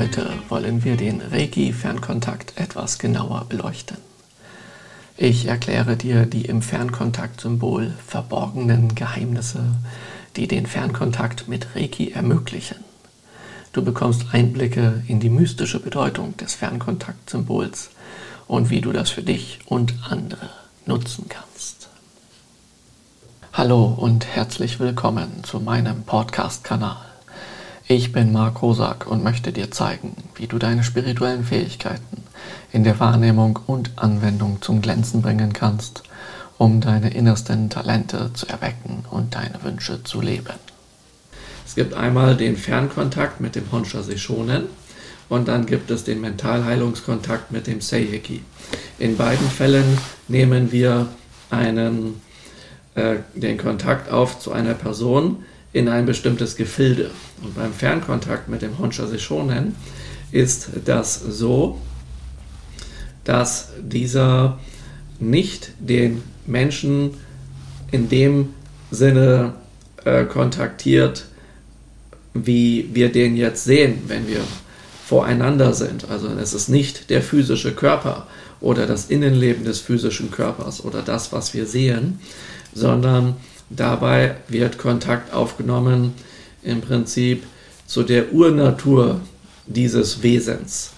Heute wollen wir den Reiki-Fernkontakt etwas genauer beleuchten. Ich erkläre dir die im Fernkontakt-Symbol verborgenen Geheimnisse, die den Fernkontakt mit Reiki ermöglichen. Du bekommst Einblicke in die mystische Bedeutung des Fernkontakt-Symbols und wie du das für dich und andere nutzen kannst. Hallo und herzlich willkommen zu meinem Podcast-Kanal. Ich bin Marc Rosak und möchte dir zeigen, wie du deine spirituellen Fähigkeiten in der Wahrnehmung und Anwendung zum Glänzen bringen kannst, um deine innersten Talente zu erwecken und deine Wünsche zu leben. Es gibt einmal den Fernkontakt mit dem Honsha Seishonen und dann gibt es den Mentalheilungskontakt mit dem Seiheki. In beiden Fällen nehmen wir einen, äh, den Kontakt auf zu einer Person, in ein bestimmtes Gefilde. Und beim Fernkontakt mit dem Honsha Seishonen ist das so, dass dieser nicht den Menschen in dem Sinne äh, kontaktiert, wie wir den jetzt sehen, wenn wir voreinander sind. Also es ist nicht der physische Körper oder das Innenleben des physischen Körpers oder das, was wir sehen, sondern Dabei wird Kontakt aufgenommen im Prinzip zu der Urnatur dieses Wesens.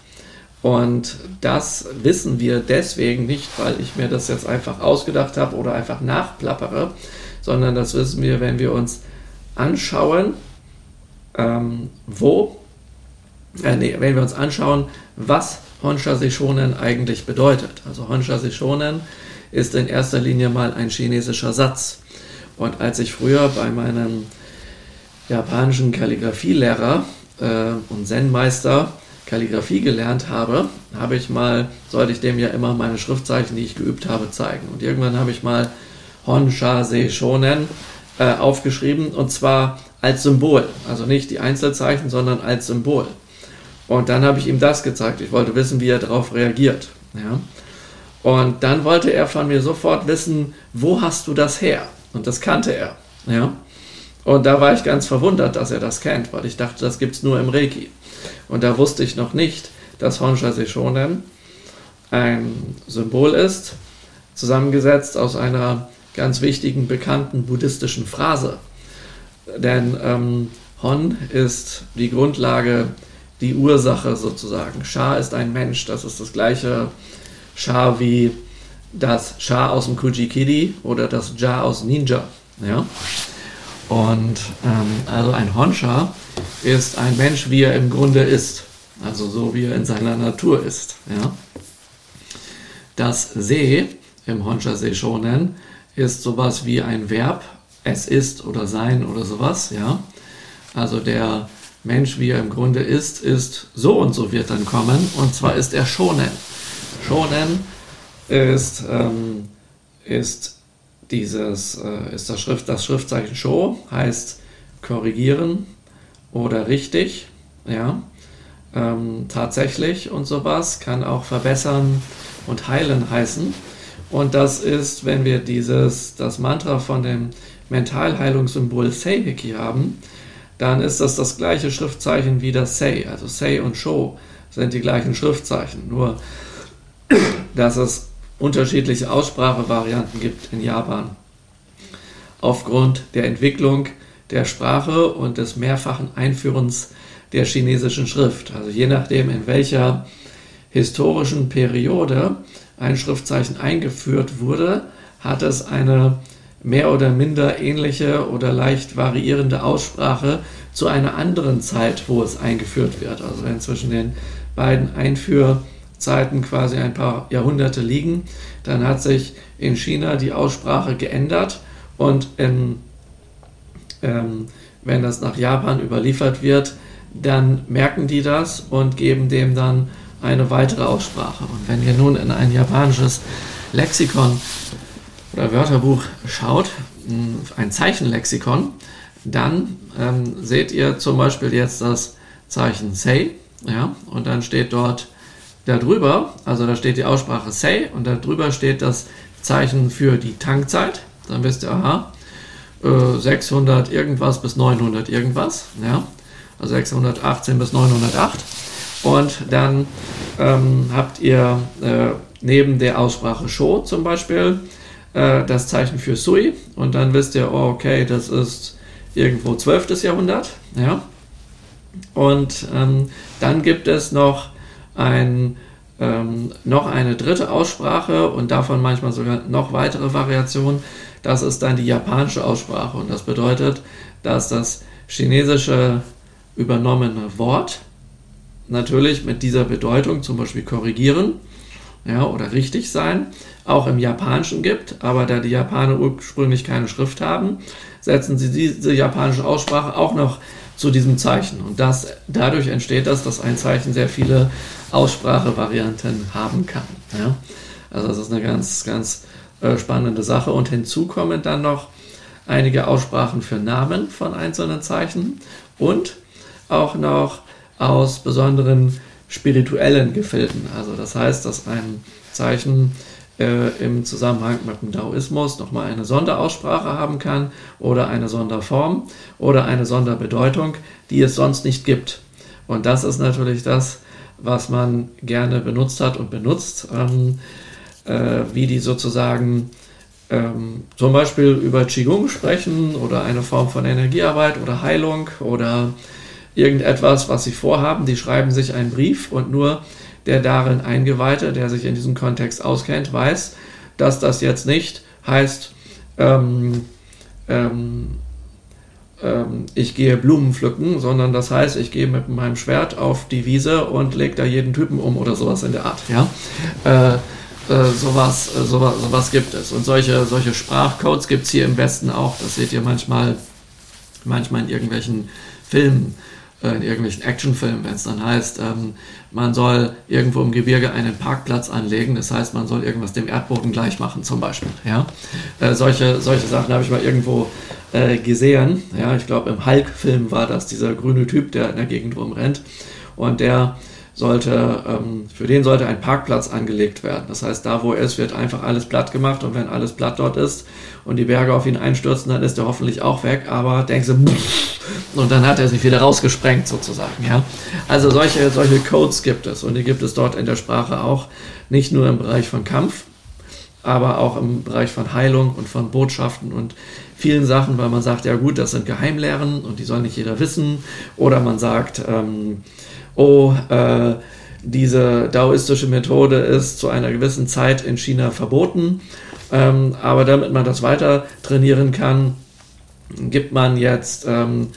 Und das wissen wir deswegen nicht, weil ich mir das jetzt einfach ausgedacht habe oder einfach nachplappere, sondern das wissen wir, wenn wir uns anschauen, ähm, wo, äh, nee, wenn wir uns anschauen, was Honsha Seishonen eigentlich bedeutet. Also Honsha Seishonen ist in erster Linie mal ein chinesischer Satz. Und als ich früher bei meinem japanischen Kalligraphielehrer äh, und Zen-Meister Kalligrafie gelernt habe, habe ich mal, sollte ich dem ja immer meine Schriftzeichen, die ich geübt habe, zeigen. Und irgendwann habe ich mal Hon Sha Se Shonen äh, aufgeschrieben und zwar als Symbol. Also nicht die Einzelzeichen, sondern als Symbol. Und dann habe ich ihm das gezeigt. Ich wollte wissen, wie er darauf reagiert. Ja? Und dann wollte er von mir sofort wissen, wo hast du das her? Und das kannte er. Ja? Und da war ich ganz verwundert, dass er das kennt, weil ich dachte, das gibt es nur im Reiki. Und da wusste ich noch nicht, dass Honsha Seishonen ein Symbol ist, zusammengesetzt aus einer ganz wichtigen, bekannten buddhistischen Phrase. Denn ähm, Hon ist die Grundlage, die Ursache sozusagen. Sha ist ein Mensch, das ist das gleiche Sha wie das Sha aus dem Kujikiri oder das Ja aus Ninja. Ja? Und ähm, also ein Honsha ist ein Mensch, wie er im Grunde ist. Also so wie er in seiner Natur ist. Ja? Das Se im Honsha Seishonen ist sowas wie ein Verb, es ist oder sein oder sowas. Ja? Also der Mensch, wie er im Grunde ist, ist so und so wird dann kommen. Und zwar ist er Shonen. Shonen ist, ähm, ist dieses, äh, ist das, Schrift, das Schriftzeichen Sho, heißt korrigieren oder richtig, ja, ähm, tatsächlich und sowas, kann auch verbessern und heilen heißen. Und das ist, wenn wir dieses, das Mantra von dem Mentalheilungssymbol Seiheki haben, dann ist das das gleiche Schriftzeichen wie das Sei. Also Sei und Sho sind die gleichen Schriftzeichen. Nur, dass es unterschiedliche Aussprachevarianten gibt in Japan. Aufgrund der Entwicklung der Sprache und des mehrfachen Einführens der chinesischen Schrift. Also je nachdem, in welcher historischen Periode ein Schriftzeichen eingeführt wurde, hat es eine mehr oder minder ähnliche oder leicht variierende Aussprache zu einer anderen Zeit, wo es eingeführt wird. Also wenn zwischen den beiden Einführ- Zeiten quasi ein paar Jahrhunderte liegen. Dann hat sich in China die Aussprache geändert und in, ähm, wenn das nach Japan überliefert wird, dann merken die das und geben dem dann eine weitere Aussprache. Und wenn ihr nun in ein japanisches Lexikon oder Wörterbuch schaut, ein Zeichenlexikon, dann ähm, seht ihr zum Beispiel jetzt das Zeichen Sei, ja, und dann steht dort Darüber, also da steht die Aussprache Say und darüber steht das Zeichen für die Tankzeit. Dann wisst ihr, aha, 600 äh, irgendwas bis 900 irgendwas. Ja? Also 618 bis 908. Und dann ähm, habt ihr äh, neben der Aussprache Sho zum Beispiel äh, das Zeichen für Sui. Und dann wisst ihr, oh, okay, das ist irgendwo 12. Jahrhundert. Ja? Und ähm, dann gibt es noch, ein, ähm, noch eine dritte Aussprache und davon manchmal sogar noch weitere Variationen. Das ist dann die japanische Aussprache und das bedeutet, dass das chinesische übernommene Wort natürlich mit dieser Bedeutung, zum Beispiel korrigieren ja, oder richtig sein, auch im Japanischen gibt. Aber da die Japaner ursprünglich keine Schrift haben, setzen sie diese japanische Aussprache auch noch zu diesem Zeichen. Und das, dadurch entsteht das, dass ein Zeichen sehr viele Aussprachevarianten haben kann. Ja? Also das ist eine ganz, ganz äh, spannende Sache. Und hinzu kommen dann noch einige Aussprachen für Namen von einzelnen Zeichen und auch noch aus besonderen spirituellen Gefilden. Also das heißt, dass ein Zeichen äh, im Zusammenhang mit dem Daoismus nochmal eine Sonderaussprache haben kann oder eine Sonderform oder eine Sonderbedeutung, die es sonst nicht gibt. Und das ist natürlich das, was man gerne benutzt hat und benutzt, ähm, äh, wie die sozusagen ähm, zum Beispiel über Qigong sprechen oder eine Form von Energiearbeit oder Heilung oder irgendetwas, was sie vorhaben. Die schreiben sich einen Brief und nur der darin Eingeweihte, der sich in diesem Kontext auskennt, weiß, dass das jetzt nicht heißt, ähm, ähm, ähm, ich gehe Blumen pflücken, sondern das heißt, ich gehe mit meinem Schwert auf die Wiese und lege da jeden Typen um oder sowas in der Art. Ja? Äh, äh, sowas, äh, sowas, sowas gibt es. Und solche, solche Sprachcodes gibt es hier im Westen auch. Das seht ihr manchmal, manchmal in irgendwelchen Filmen in irgendwelchen Actionfilmen, wenn es dann heißt, ähm, man soll irgendwo im Gebirge einen Parkplatz anlegen, das heißt, man soll irgendwas dem Erdboden gleich machen, zum Beispiel. Ja? Äh, solche, solche Sachen habe ich mal irgendwo äh, gesehen. Ja? Ich glaube, im Hulk-Film war das dieser grüne Typ, der in der Gegend rumrennt. Und der sollte, ähm, für den sollte ein Parkplatz angelegt werden. Das heißt, da wo er ist, wird einfach alles platt gemacht und wenn alles platt dort ist und die Berge auf ihn einstürzen, dann ist er hoffentlich auch weg, aber denkst du, und dann hat er sich wieder rausgesprengt sozusagen, ja. Also solche, solche Codes gibt es und die gibt es dort in der Sprache auch, nicht nur im Bereich von Kampf, aber auch im Bereich von Heilung und von Botschaften und vielen Sachen, weil man sagt, ja gut, das sind Geheimlehren und die soll nicht jeder wissen. Oder man sagt, ähm, oh, äh, diese daoistische Methode ist zu einer gewissen Zeit in China verboten. Ähm, aber damit man das weiter trainieren kann, gibt man jetzt ähm,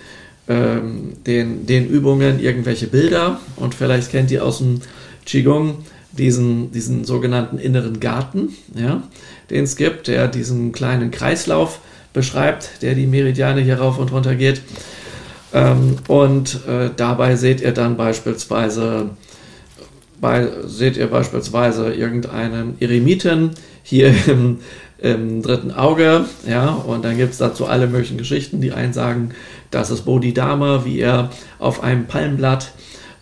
ähm, den, den Übungen irgendwelche Bilder und vielleicht kennt ihr aus dem Qigong diesen, diesen sogenannten inneren Garten, ja, den es gibt, der diesen kleinen Kreislauf beschreibt, der die Meridiane hier rauf und runter geht. Ähm, und äh, dabei seht ihr dann beispielsweise, bei, seht ihr beispielsweise irgendeinen Eremiten hier im, im dritten Auge, ja, und dann gibt es dazu alle möglichen Geschichten. Die einen sagen, das ist Bodhidharma, wie er auf einem Palmblatt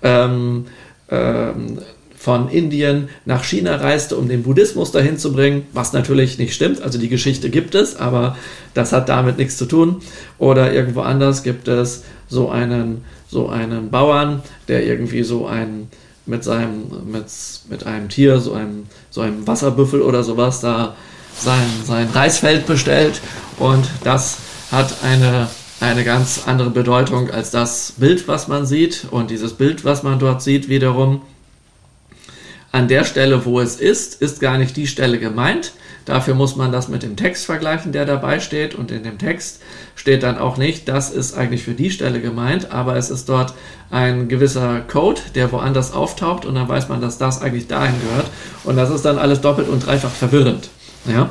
ähm, ähm, von Indien nach China reiste, um den Buddhismus dahin zu bringen, was natürlich nicht stimmt. Also die Geschichte gibt es, aber das hat damit nichts zu tun. Oder irgendwo anders gibt es so einen, so einen Bauern, der irgendwie so ein mit seinem, mit, mit einem Tier, so einem, so einem Wasserbüffel oder sowas, da sein, sein Reisfeld bestellt. Und das hat eine, eine ganz andere Bedeutung als das Bild, was man sieht. Und dieses Bild, was man dort sieht, wiederum an der Stelle, wo es ist, ist gar nicht die Stelle gemeint. Dafür muss man das mit dem Text vergleichen, der dabei steht. Und in dem Text steht dann auch nicht, das ist eigentlich für die Stelle gemeint, aber es ist dort ein gewisser Code, der woanders auftaucht und dann weiß man, dass das eigentlich dahin gehört. Und das ist dann alles doppelt und dreifach verwirrend. Ja?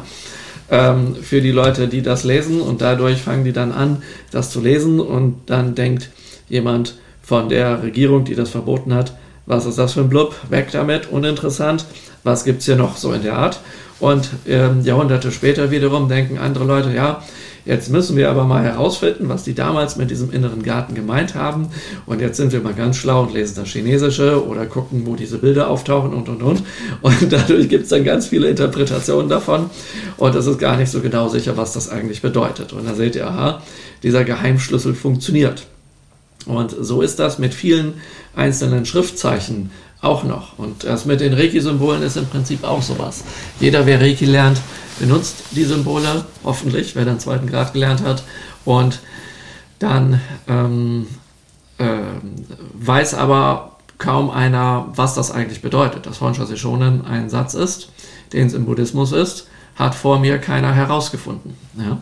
Ähm, für die Leute, die das lesen und dadurch fangen die dann an, das zu lesen und dann denkt jemand von der Regierung, die das verboten hat, was ist das für ein Blub? Weg damit, uninteressant. Was gibt es hier noch so in der Art? Und ähm, Jahrhunderte später wiederum denken andere Leute, ja, jetzt müssen wir aber mal herausfinden, was die damals mit diesem inneren Garten gemeint haben. Und jetzt sind wir mal ganz schlau und lesen das Chinesische oder gucken, wo diese Bilder auftauchen und und und. Und dadurch gibt es dann ganz viele Interpretationen davon. Und es ist gar nicht so genau sicher, was das eigentlich bedeutet. Und da seht ihr, aha, dieser Geheimschlüssel funktioniert. Und so ist das mit vielen einzelnen Schriftzeichen auch noch. Und das mit den Reiki-Symbolen ist im Prinzip auch sowas. Jeder, wer Reiki lernt, benutzt die Symbole, hoffentlich, wer den zweiten Grad gelernt hat. Und dann ähm, äh, weiß aber kaum einer, was das eigentlich bedeutet. Dass Honsha Shonen ein Satz ist, den es im Buddhismus ist, hat vor mir keiner herausgefunden. Ja?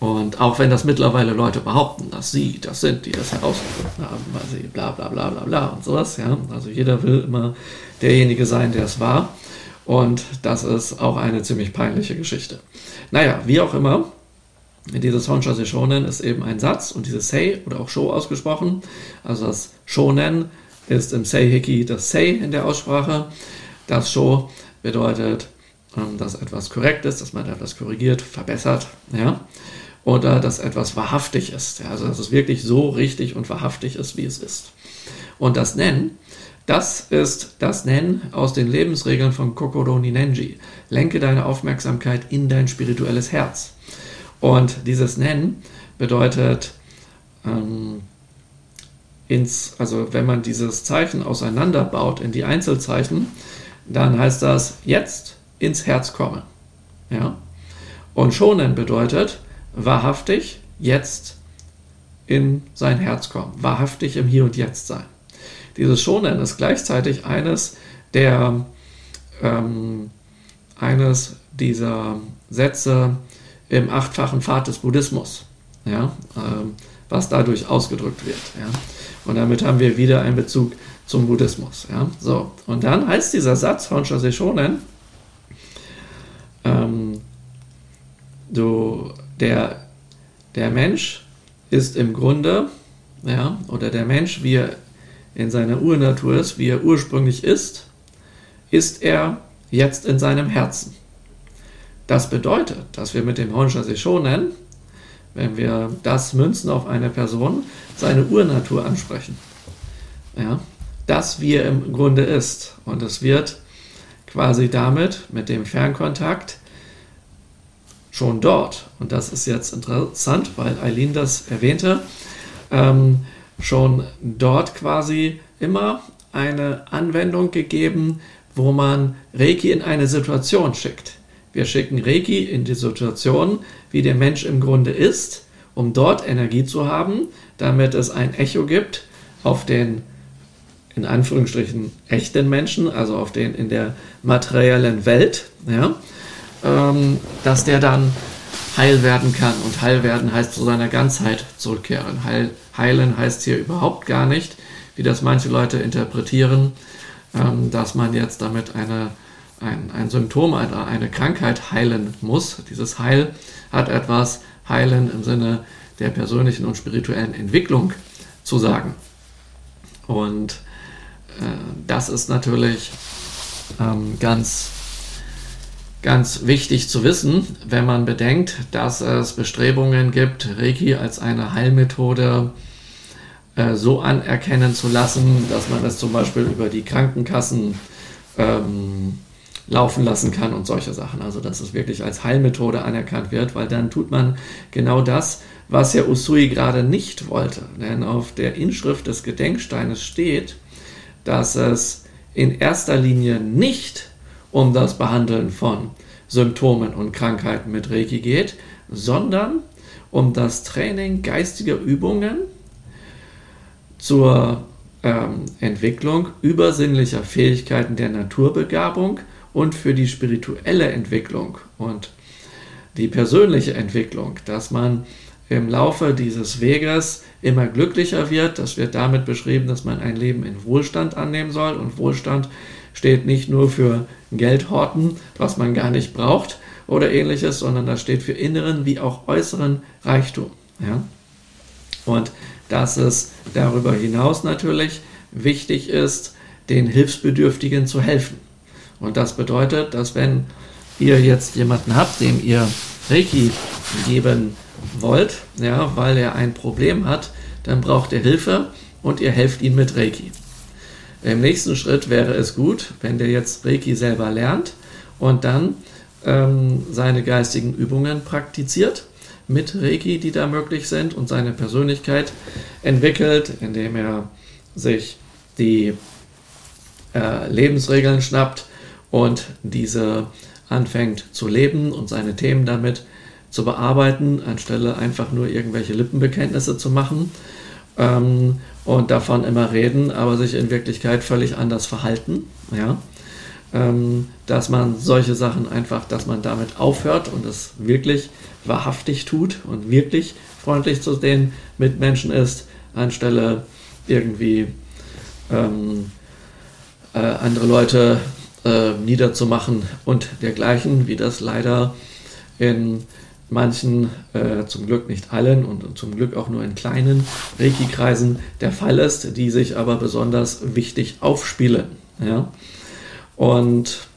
Und auch wenn das mittlerweile Leute behaupten, dass sie das sind, die das herausgefunden haben, weil sie bla bla bla bla bla und sowas, ja. Also jeder will immer derjenige sein, der es war. Und das ist auch eine ziemlich peinliche Geschichte. Naja, wie auch immer, dieses Honsha Shonen ist eben ein Satz und dieses Sei oder auch Sho ausgesprochen. Also das Shonen ist im Seiheki das Sei in der Aussprache. Das Sho bedeutet, ähm, dass etwas korrekt ist, dass man etwas korrigiert, verbessert. Ja? Oder dass etwas wahrhaftig ist. Ja, also dass es wirklich so richtig und wahrhaftig ist, wie es ist. Und das Nennen, das ist das Nennen aus den Lebensregeln von Kokoro Ninenji. Lenke deine Aufmerksamkeit in dein spirituelles Herz. Und dieses Nennen bedeutet, ähm, ins, also wenn man dieses Zeichen auseinanderbaut in die Einzelzeichen, dann heißt das jetzt ins Herz kommen. Ja? Und schonen bedeutet, wahrhaftig jetzt in sein Herz kommen, wahrhaftig im Hier und Jetzt sein. Dieses Schonen ist gleichzeitig eines der ähm, eines dieser Sätze im achtfachen Pfad des Buddhismus, ja, ähm, was dadurch ausgedrückt wird. Ja. Und damit haben wir wieder einen Bezug zum Buddhismus. Ja. So, und dann heißt dieser Satz Honsha Seishonen, ähm, du der, der Mensch ist im Grunde, ja, oder der Mensch, wie er in seiner Urnatur ist, wie er ursprünglich ist, ist er jetzt in seinem Herzen. Das bedeutet, dass wir mit dem Honsha Shonen, wenn wir das münzen auf eine Person, seine Urnatur ansprechen. Ja, das, wie er im Grunde ist. Und es wird quasi damit, mit dem Fernkontakt, schon dort, und das ist jetzt interessant, weil Eileen das erwähnte, ähm, schon dort quasi immer eine Anwendung gegeben, wo man Reiki in eine Situation schickt. Wir schicken Reiki in die Situation, wie der Mensch im Grunde ist, um dort Energie zu haben, damit es ein Echo gibt auf den in Anführungsstrichen echten Menschen, also auf den in der materiellen Welt, ja, ähm, dass der dann heil werden kann. Und heil werden heißt zu seiner Ganzheit zurückkehren. Heil, heilen heißt hier überhaupt gar nicht, wie das manche Leute interpretieren, ähm, dass man jetzt damit eine, ein, ein Symptom, eine, eine Krankheit heilen muss. Dieses Heil hat etwas heilen im Sinne der persönlichen und spirituellen Entwicklung zu sagen. Und äh, das ist natürlich ähm, ganz ganz wichtig zu wissen, wenn man bedenkt, dass es Bestrebungen gibt, Reiki als eine Heilmethode äh, so anerkennen zu lassen, dass man es zum Beispiel über die Krankenkassen ähm, laufen lassen kann und solche Sachen. Also dass es wirklich als Heilmethode anerkannt wird, weil dann tut man genau das, was ja Usui gerade nicht wollte. Denn auf der Inschrift des Gedenksteines steht, dass es in erster Linie nicht um das Behandeln von Symptomen und Krankheiten mit Reiki geht, sondern um das Training geistiger Übungen zur ähm, Entwicklung übersinnlicher Fähigkeiten der Naturbegabung und für die spirituelle Entwicklung und die persönliche Entwicklung, dass man im Laufe dieses Weges immer glücklicher wird. Das wird damit beschrieben, dass man ein Leben in Wohlstand annehmen soll. Und Wohlstand steht nicht nur für Geldhorten, was man gar nicht braucht oder ähnliches, sondern das steht für inneren wie auch äußeren Reichtum. Ja? Und dass es darüber hinaus natürlich wichtig ist, den Hilfsbedürftigen zu helfen. Und das bedeutet, dass wenn ihr jetzt jemanden habt, dem ihr Reiki geben wollt, ja, weil er ein Problem hat, dann braucht er Hilfe und ihr helft ihm mit Reiki. Im nächsten Schritt wäre es gut, wenn der jetzt Reiki selber lernt und dann ähm, seine geistigen Übungen praktiziert, mit Reiki, die da möglich sind und seine Persönlichkeit entwickelt, indem er sich die äh, Lebensregeln schnappt und diese anfängt zu leben und seine Themen damit zu bearbeiten, anstelle einfach nur irgendwelche Lippenbekenntnisse zu machen. Ähm, und davon immer reden, aber sich in Wirklichkeit völlig anders verhalten. Ja? Ähm, dass man solche Sachen einfach, dass man damit aufhört und es wirklich wahrhaftig tut und wirklich freundlich zu den Mitmenschen ist, anstelle irgendwie ähm, äh, andere Leute äh, niederzumachen und dergleichen, wie das leider in manchen, äh, zum Glück nicht allen und, zum Glück auch nur in kleinen Reiki-Kreisen der Fall ist, die sich aber besonders wichtig aufspielen. Ja? Und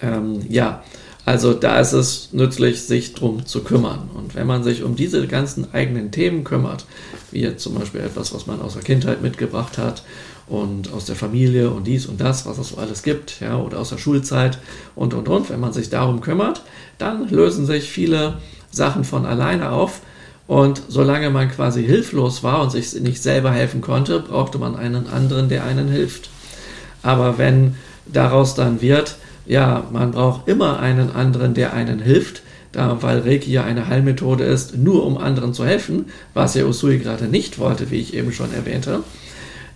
ähm, ja, also da ist es nützlich, sich drum zu kümmern. Und wenn man sich um diese ganzen eigenen Themen kümmert, wie jetzt zum Beispiel etwas, was man aus der Kindheit mitgebracht hat und aus der Familie und dies und das, was es so alles gibt, ja, oder aus der Schulzeit und und und, wenn man sich darum kümmert, dann lösen sich viele Sachen von alleine auf. Und solange man quasi hilflos war und sich nicht selber helfen konnte, brauchte man einen anderen, der einen hilft. Aber wenn daraus dann wird, ja, man braucht immer einen anderen, der einen hilft, da, weil Reiki ja eine Heilmethode ist, nur um anderen zu helfen, was ja Usui gerade nicht wollte, wie ich eben schon erwähnte,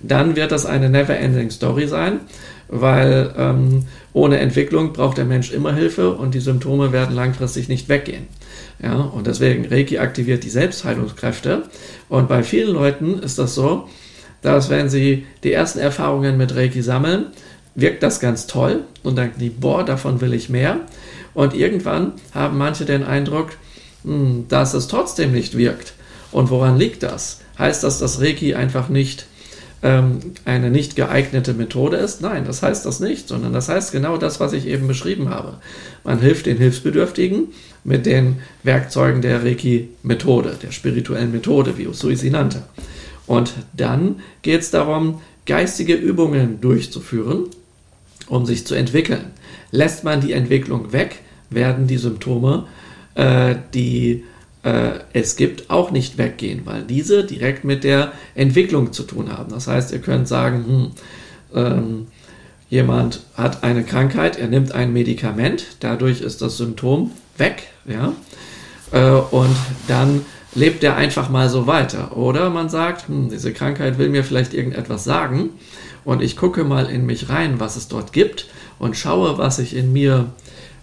dann wird das eine never-ending Story sein, weil ähm, ohne Entwicklung braucht der Mensch immer Hilfe und die Symptome werden langfristig nicht weggehen. Ja, und deswegen Reiki aktiviert die Selbstheilungskräfte und bei vielen Leuten ist das so, dass wenn sie die ersten Erfahrungen mit Reiki sammeln, wirkt das ganz toll und dann die, boah, davon will ich mehr. Und irgendwann haben manche den Eindruck, hm, dass es trotzdem nicht wirkt. Und woran liegt das? Heißt das, dass Reiki einfach nicht ähm, eine nicht geeignete Methode ist? Nein, das heißt das nicht, sondern das heißt genau das, was ich eben beschrieben habe. Man hilft den Hilfsbedürftigen mit den Werkzeugen der Reiki-Methode, der spirituellen Methode, wie Usui sie nannte. Und dann geht es darum, geistige Übungen durchzuführen, um sich zu entwickeln. Lässt man die Entwicklung weg, werden die Symptome, äh, die es gibt, auch nicht weggehen, weil diese direkt mit der Entwicklung zu tun haben. Das heißt, ihr könnt sagen, hm, ähm, jemand hat eine Krankheit, er nimmt ein Medikament, dadurch ist das Symptom weg, ja, äh, und dann lebt er einfach mal so weiter. Oder man sagt, hm, diese Krankheit will mir vielleicht irgendetwas sagen und ich gucke mal in mich rein, was es dort gibt und schaue, was ich in mir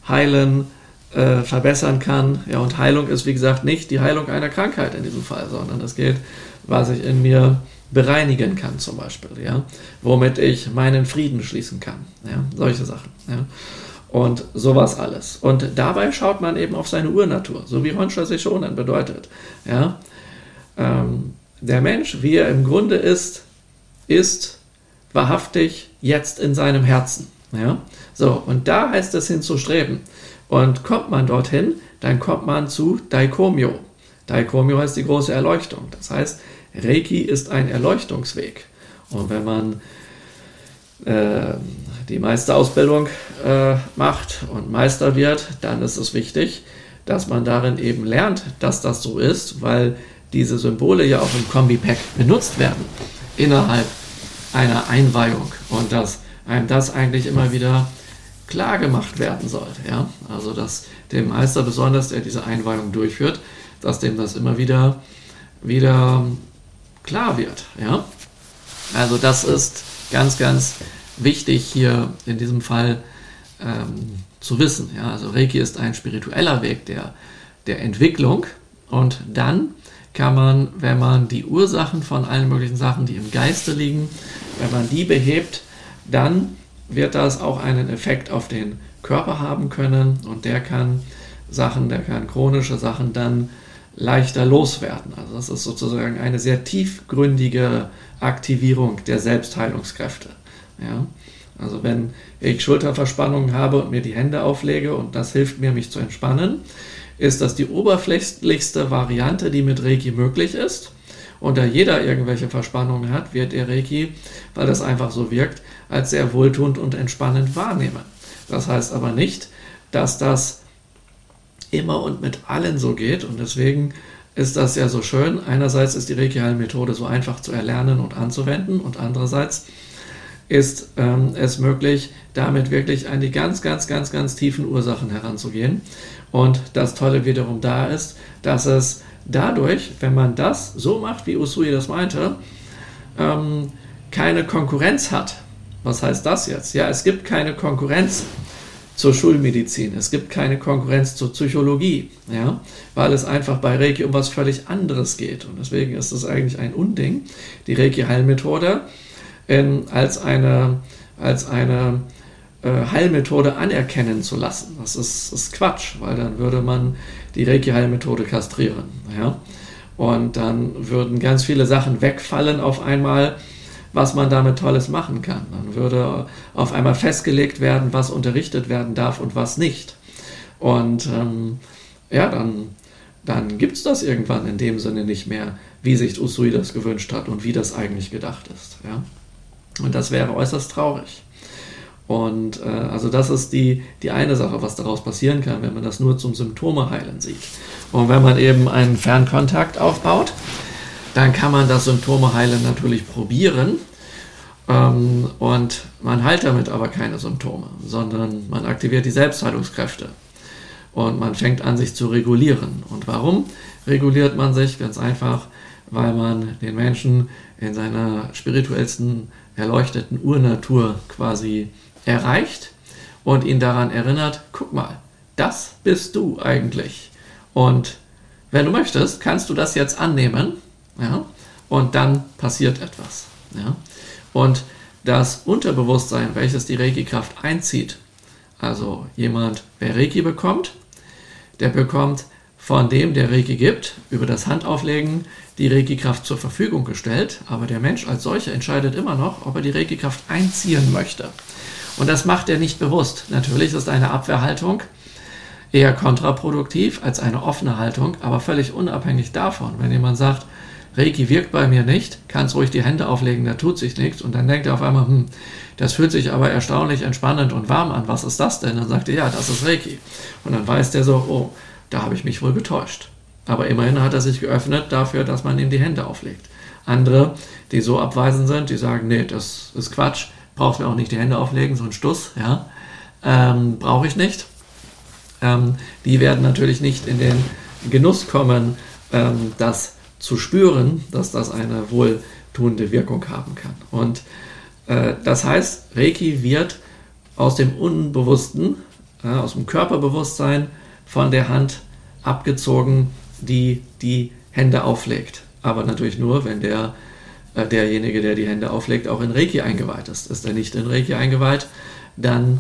heilen, äh, verbessern kann. Ja, und Heilung ist, wie gesagt, nicht die Heilung einer Krankheit in diesem Fall, sondern es geht, was ich in mir bereinigen kann, zum Beispiel, ja, womit ich meinen Frieden schließen kann. Ja, solche Sachen. Ja. Und sowas alles. Und dabei schaut man eben auf seine Urnatur, so wie Honsha Seshonen bedeutet. Ja. Ähm, der Mensch, wie er im Grunde ist, ist wahrhaftig jetzt in seinem Herzen. Ja? So, und da heißt es hinzustreben. Und kommt man dorthin, dann kommt man zu Daikomyo. Daikomyo heißt die große Erleuchtung. Das heißt, Reiki ist ein Erleuchtungsweg. Und wenn man äh, die Meisterausbildung äh, macht und Meister wird, dann ist es wichtig, dass man darin eben lernt, dass das so ist, weil diese Symbole ja auch im Kombi-Pack benutzt werden innerhalb einer Einweihung und dass einem das eigentlich immer wieder klar gemacht werden sollte. Ja? Also dass dem Meister besonders, der diese Einweihung durchführt, dass dem das immer wieder, wieder klar wird. Ja? Also das ist ganz, ganz wichtig hier in diesem Fall ähm, zu wissen. Ja? Also Reiki ist ein spiritueller Weg der, der Entwicklung und dann kann man, wenn man die Ursachen von allen möglichen Sachen, die im Geiste liegen, wenn man die behebt, dann wird das auch einen Effekt auf den Körper haben können und der kann Sachen, der kann chronische Sachen dann leichter loswerden. Also das ist sozusagen eine sehr tiefgründige Aktivierung der Selbstheilungskräfte. Ja? Also wenn ich Schulterverspannungen habe und mir die Hände auflege und das hilft mir, mich zu entspannen, ist das die oberflächlichste Variante, die mit Reiki möglich ist. Und da jeder irgendwelche Verspannungen hat, wird der Reiki, weil das einfach so wirkt, als sehr wohltuend und entspannend wahrnehmen. Das heißt aber nicht, dass das immer und mit allen so geht. Und deswegen ist das ja so schön. Einerseits ist die Reiki-Heilmethode so einfach zu erlernen und anzuwenden und andererseits ist ähm, es möglich, damit wirklich an die ganz, ganz, ganz, ganz tiefen Ursachen heranzugehen. Und das Tolle wiederum da ist, dass es dadurch, wenn man das so macht, wie Usui das meinte, ähm, keine Konkurrenz hat. Was heißt das jetzt? Ja, es gibt keine Konkurrenz zur Schulmedizin. Es gibt keine Konkurrenz zur Psychologie, ja, weil es einfach bei Reiki um was völlig anderes geht. Und deswegen ist es eigentlich ein Unding, die Reiki-Heilmethode ähm, als eine, als eine äh, Heilmethode anerkennen zu lassen. Das ist, ist Quatsch, weil dann würde man die Reiki-Heilmethode kastrieren. Ja? Und dann würden ganz viele Sachen wegfallen auf einmal, was man damit Tolles machen kann. Dann würde auf einmal festgelegt werden, was unterrichtet werden darf und was nicht. Und ähm, ja, dann, dann gibt es das irgendwann in dem Sinne nicht mehr, wie sich Usui das gewünscht hat und wie das eigentlich gedacht ist. Ja? Und das wäre äußerst traurig. Und äh, also das ist die, die eine Sache, was daraus passieren kann, wenn man das nur zum Symptome heilen sieht. Und wenn man eben einen Fernkontakt aufbaut, dann kann man das Symptome heilen natürlich probieren. Ähm, und man heilt damit aber keine Symptome, sondern man aktiviert die Selbstheilungskräfte. Und man fängt an, sich zu regulieren. Und warum reguliert man sich? Ganz einfach, weil man den Menschen in seiner spirituellsten, erleuchteten Urnatur quasi erreicht und ihn daran erinnert, guck mal, das bist du eigentlich. Und wenn du möchtest, kannst du das jetzt annehmen ja, und dann passiert etwas. Ja. Und das Unterbewusstsein, welches die Reiki-Kraft einzieht, also jemand, wer Reiki bekommt, der bekommt von dem, der Reiki gibt, über das Handauflegen die Reiki-Kraft zur Verfügung gestellt, aber der Mensch als solcher entscheidet immer noch, ob er die Reiki-Kraft einziehen möchte. Und das macht er nicht bewusst. Natürlich ist eine Abwehrhaltung eher kontraproduktiv als eine offene Haltung, aber völlig unabhängig davon. Wenn jemand sagt, Reiki wirkt bei mir nicht, kannst ruhig die Hände auflegen, da tut sich nichts. Und dann denkt er auf einmal, hm, das fühlt sich aber erstaunlich entspannend und warm an. Was ist das denn? Dann sagt er, ja, das ist Reiki. Und dann weiß der so, oh, da habe ich mich wohl getäuscht. Aber immerhin hat er sich geöffnet dafür, dass man ihm die Hände auflegt. Andere, die so abweisend sind, die sagen, nee, das ist Quatsch, brauchst mir auch nicht die Hände auflegen, so ein Stuss, ja, ähm, brauche ich nicht. Ähm, die werden natürlich nicht in den Genuss kommen, ähm, das zu spüren, dass das eine wohltuende Wirkung haben kann. Und äh, das heißt, Reiki wird aus dem Unbewussten, äh, aus dem Körperbewusstsein von der Hand abgezogen, die die Hände auflegt. Aber natürlich nur, wenn der äh, derjenige, der die Hände auflegt, auch in Reiki eingeweiht ist. Ist er nicht in Reiki eingeweiht, dann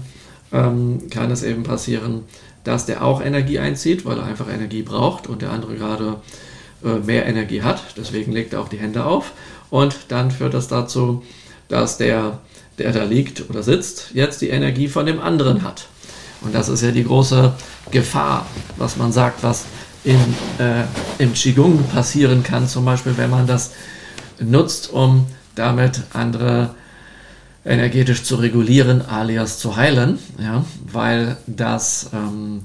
ähm, kann es eben passieren, dass der auch Energie einzieht, weil er einfach Energie braucht und der andere gerade äh, mehr Energie hat. Deswegen legt er auch die Hände auf und dann führt das dazu, dass der, der da liegt oder sitzt, jetzt die Energie von dem anderen hat. Und das ist ja die große Gefahr, was man sagt, was in, äh, im Qigong passieren kann, zum Beispiel, wenn man das nutzt, um damit andere energetisch zu regulieren, alias zu heilen, ja, weil, das, ähm,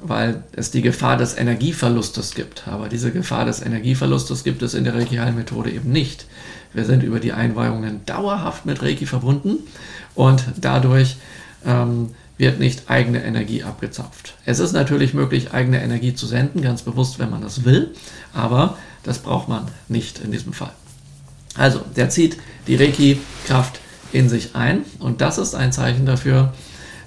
weil es die Gefahr des Energieverlustes gibt. Aber diese Gefahr des Energieverlustes gibt es in der Reiki-Heilmethode eben nicht. Wir sind über die Einweihungen dauerhaft mit Reiki verbunden und dadurch ähm, wird nicht eigene Energie abgezapft. Es ist natürlich möglich, eigene Energie zu senden, ganz bewusst, wenn man das will, aber das braucht man nicht in diesem Fall. Also, der zieht die Reiki-Kraft in sich ein und das ist ein Zeichen dafür,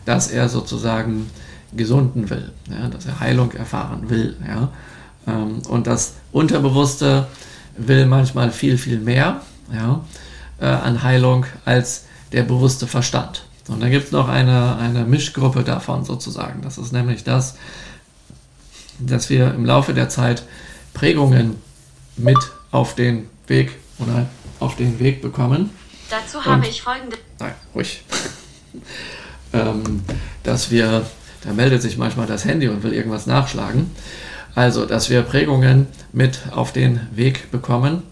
dass er sozusagen gesunden will, ja, dass er Heilung erfahren will. Ja. Ähm, und das Unterbewusste will manchmal viel, viel mehr ja, äh, an Heilung als der bewusste Verstand. Und dann gibt es noch eine, eine Mischgruppe davon sozusagen. Das ist nämlich das, dass wir im Laufe der Zeit Prägungen mit auf den Weg oder auf den Weg bekommen. Dazu habe Und, ich folgende. Nein, ruhig. ähm, dass wir, da meldet sich manchmal das Handy und will irgendwas nachschlagen. Also, dass wir Prägungen mit auf den Weg bekommen,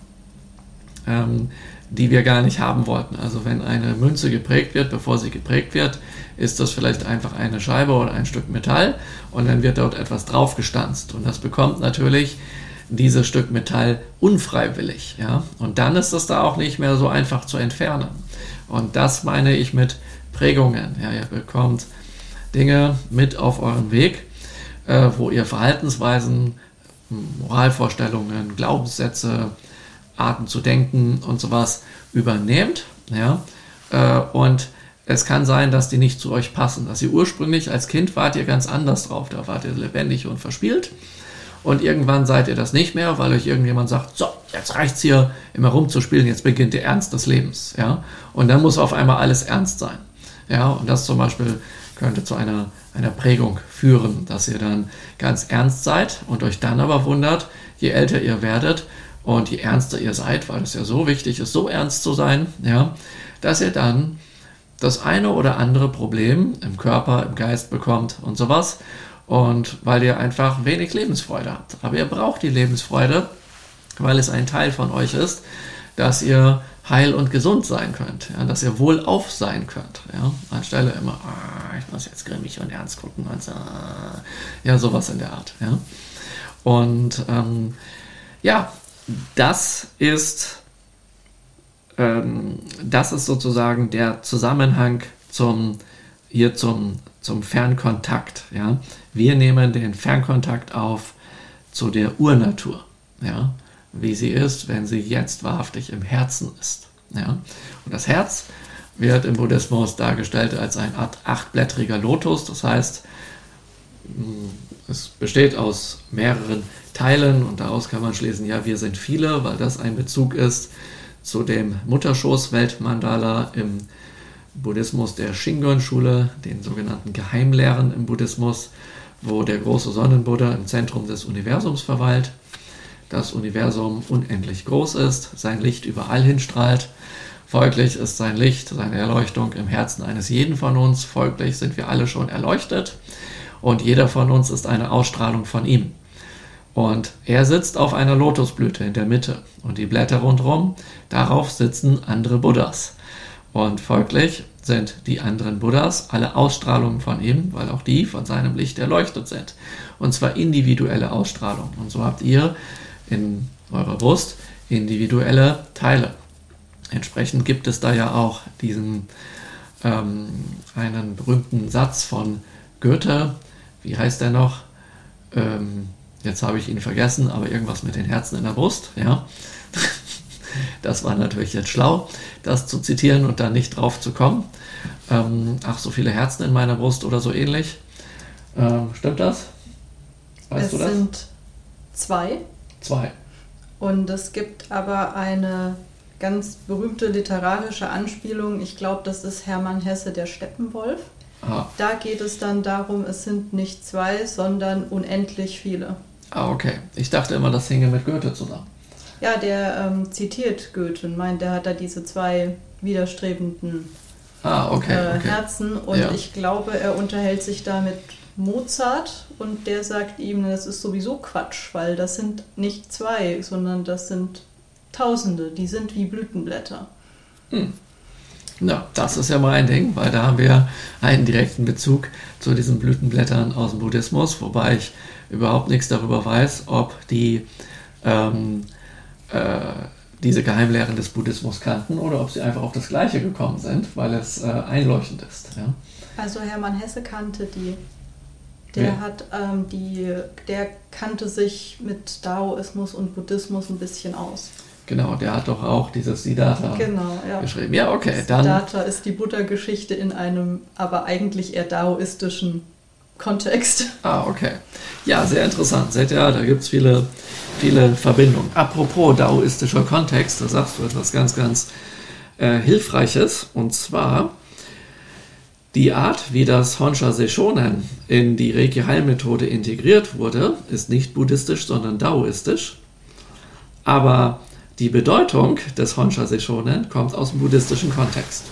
ähm, die wir gar nicht haben wollten. Also wenn eine Münze geprägt wird, bevor sie geprägt wird, ist das vielleicht einfach eine Scheibe oder ein Stück Metall und dann wird dort etwas draufgestanzt. Und das bekommt natürlich dieses Stück Metall unfreiwillig. Ja? Und dann ist es da auch nicht mehr so einfach zu entfernen. Und das meine ich mit Prägungen. Ja, ihr bekommt Dinge mit auf euren Weg, äh, wo ihr Verhaltensweisen, Moralvorstellungen, Glaubenssätze, Arten zu denken und sowas übernehmt. Ja? Äh, und es kann sein, dass die nicht zu euch passen. Dass ihr ursprünglich als Kind wart ihr ganz anders drauf. Da wart ihr lebendig und verspielt. Und irgendwann seid ihr das nicht mehr, weil euch irgendjemand sagt, so, jetzt reicht's hier immer rumzuspielen, jetzt beginnt der Ernst des Lebens. Ja? Und dann muss auf einmal alles ernst sein. Ja? Und das zum Beispiel könnte zu einer, einer Prägung führen, dass ihr dann ganz ernst seid und euch dann aber wundert, je älter ihr werdet, und je ernster ihr seid, weil es ja so wichtig ist, so ernst zu sein, ja, dass ihr dann das eine oder andere Problem im Körper, im Geist bekommt und sowas. Und weil ihr einfach wenig Lebensfreude habt. Aber ihr braucht die Lebensfreude, weil es ein Teil von euch ist, dass ihr heil und gesund sein könnt, ja, dass ihr wohlauf sein könnt. Ja, anstelle immer, ah, ich muss jetzt grimmig und ernst gucken und so, ja, sowas in der Art. Ja. Und ähm, ja, das ist, ähm, das ist sozusagen der Zusammenhang zum, hier zum, zum Fernkontakt. Ja? Wir nehmen den Fernkontakt auf zu der Urnatur, ja? wie sie ist, wenn sie jetzt wahrhaftig im Herzen ist. Ja? Und das Herz wird im Buddhismus dargestellt als ein Art achtblättriger Lotus, das heißt, es besteht aus mehreren Teilen und daraus kann man schließen, ja, wir sind viele, weil das ein Bezug ist zu dem Mutterschoß-Weltmandala im Buddhismus der Shingon-Schule, den sogenannten Geheimlehren im Buddhismus, wo der große Sonnenbuddha im Zentrum des Universums verweilt, das Universum unendlich groß ist, sein Licht überall hinstrahlt. Folglich ist sein Licht, seine Erleuchtung im Herzen eines jeden von uns. Folglich sind wir alle schon erleuchtet und jeder von uns ist eine Ausstrahlung von ihm. Und er sitzt auf einer Lotusblüte in der Mitte und die Blätter rundherum, darauf sitzen andere Buddhas. Und folglich sind die anderen Buddhas alle Ausstrahlungen von ihm, weil auch die von seinem Licht erleuchtet sind. Und zwar individuelle Ausstrahlungen. Und so habt ihr in eurer Brust individuelle Teile. Entsprechend gibt es da ja auch diesen ähm, einen berühmten Satz von Goethe, wie heißt der noch? Ähm, jetzt habe ich ihn vergessen, aber irgendwas mit den Herzen in der Brust, ja. Das war natürlich jetzt schlau, das zu zitieren und da nicht drauf zu kommen. Ähm, ach, so viele Herzen in meiner Brust oder so ähnlich. Ähm, stimmt das? Weißt es du das? sind zwei. Zwei. Und es gibt aber eine ganz berühmte literarische Anspielung. Ich glaube, das ist Hermann Hesse, der Steppenwolf. Ah. Da geht es dann darum, es sind nicht zwei, sondern unendlich viele. Ah, okay. Ich dachte immer, das hinge mit Goethe zusammen. Ja, der ähm, zitiert Goethe und meint, der hat da diese zwei widerstrebenden ah, okay, äh, okay. Herzen. Und ja. ich glaube, er unterhält sich da mit Mozart und der sagt ihm, das ist sowieso Quatsch, weil das sind nicht zwei, sondern das sind Tausende, die sind wie Blütenblätter. Hm. Ja, das ist ja mal ein Ding, weil da haben wir einen direkten Bezug zu diesen Blütenblättern aus dem Buddhismus, wobei ich überhaupt nichts darüber weiß, ob die ähm, äh, diese Geheimlehren des Buddhismus kannten oder ob sie einfach auf das Gleiche gekommen sind, weil es äh, einleuchtend ist. Ja? Also Hermann Hesse kannte die. Der ja. hat ähm, die, der kannte sich mit Daoismus und Buddhismus ein bisschen aus. Genau, der hat doch auch dieses Siddhartha genau, ja. geschrieben. Ja, okay. Dann Siddhartha ist die Buddha-Geschichte in einem aber eigentlich eher daoistischen Kontext. Ah, okay. Ja, sehr interessant. Seht ihr, da gibt es viele, viele Verbindungen. Apropos daoistischer Kontext, da sagst du etwas ganz, ganz äh, Hilfreiches. Und zwar die Art, wie das Honsha Seishonen in die Reiki-Heilmethode integriert wurde, ist nicht buddhistisch, sondern daoistisch. Aber die Bedeutung des Honsha Seishonen kommt aus dem buddhistischen Kontext.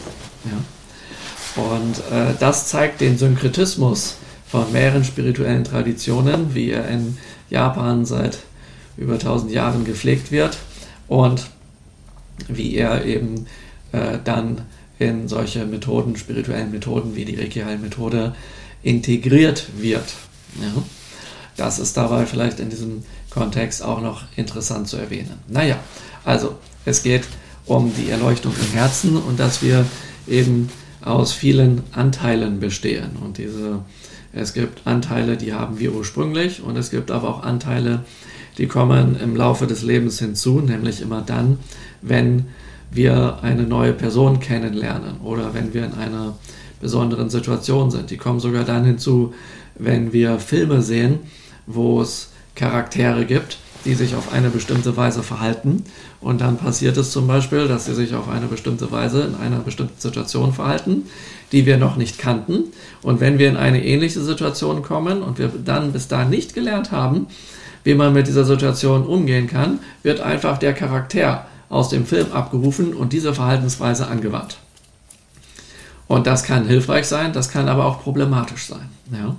Ja. Und äh, das zeigt den Synkretismus von mehreren spirituellen Traditionen, wie er in Japan seit über 1000 Jahren gepflegt wird. Und wie er eben äh, dann in solche Methoden, spirituellen Methoden wie die Reiki-Heilmethode integriert wird. Ja? Das ist dabei vielleicht in diesem Kontext auch noch interessant zu erwähnen. Naja, also es geht um die Erleuchtung im Herzen und dass wir eben aus vielen Anteilen bestehen. Und diese, es gibt Anteile, die haben wir ursprünglich und es gibt aber auch Anteile, die kommen im Laufe des Lebens hinzu, nämlich immer dann, wenn wir eine neue Person kennenlernen oder wenn wir in einer besonderen Situation sind. Die kommen sogar dann hinzu, wenn wir Filme sehen, wo es Charaktere gibt, die sich auf eine bestimmte Weise verhalten. Und dann passiert es zum Beispiel, dass sie sich auf eine bestimmte Weise in einer bestimmten Situation verhalten, die wir noch nicht kannten. Und wenn wir in eine ähnliche Situation kommen und wir dann bis dahin nicht gelernt haben, wie man mit dieser Situation umgehen kann, wird einfach der Charakter aus dem Film abgerufen und diese Verhaltensweise angewandt. Und das kann hilfreich sein, das kann aber auch problematisch sein. Ja?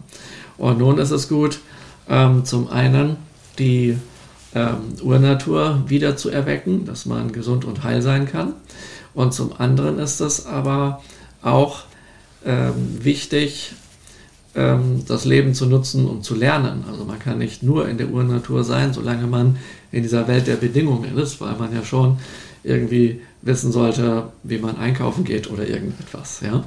Und nun ist es gut, ähm, zum einen die ähm, Urnatur wieder zu erwecken, dass man gesund und heil sein kann. Und zum anderen ist es aber auch ähm, wichtig, ähm, das Leben zu nutzen und zu lernen. Also man kann nicht nur in der Urnatur sein, solange man in dieser Welt der Bedingungen ist, weil man ja schon irgendwie wissen sollte, wie man einkaufen geht oder irgendetwas. Ja?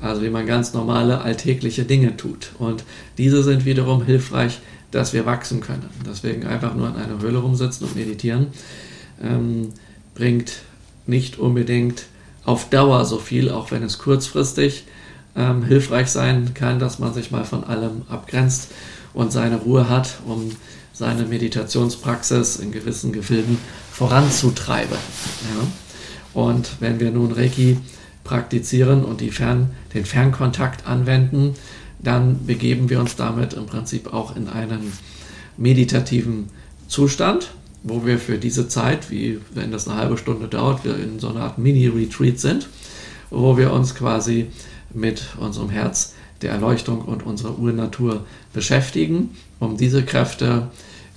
Also wie man ganz normale alltägliche Dinge tut. Und diese sind wiederum hilfreich, dass wir wachsen können. Deswegen einfach nur in einer Höhle rumsitzen und meditieren ähm, bringt nicht unbedingt auf Dauer so viel, auch wenn es kurzfristig ähm, hilfreich sein kann, dass man sich mal von allem abgrenzt und seine Ruhe hat, um seine Meditationspraxis in gewissen Gefilden voranzutreiben. Ja? Und wenn wir nun Reiki praktizieren und Fern, den Fernkontakt anwenden, dann begeben wir uns damit im Prinzip auch in einen meditativen Zustand, wo wir für diese Zeit, wie wenn das eine halbe Stunde dauert, wir in so einer Art Mini-Retreat sind, wo wir uns quasi mit unserem Herz, der Erleuchtung und unserer Urnatur beschäftigen, um diese Kräfte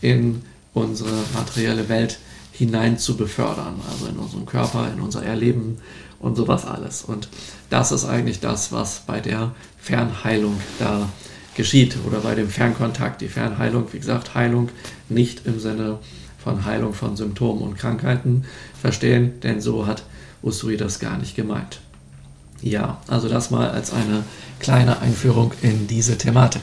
in unsere materielle Welt hinein zu befördern, also in unseren Körper, in unser Erleben und sowas alles. Und das ist eigentlich das, was bei der Fernheilung da geschieht oder bei dem Fernkontakt. Die Fernheilung, wie gesagt, Heilung nicht im Sinne von Heilung von Symptomen und Krankheiten verstehen, denn so hat Usui das gar nicht gemeint. Ja, also das mal als eine kleine Einführung in diese Thematik.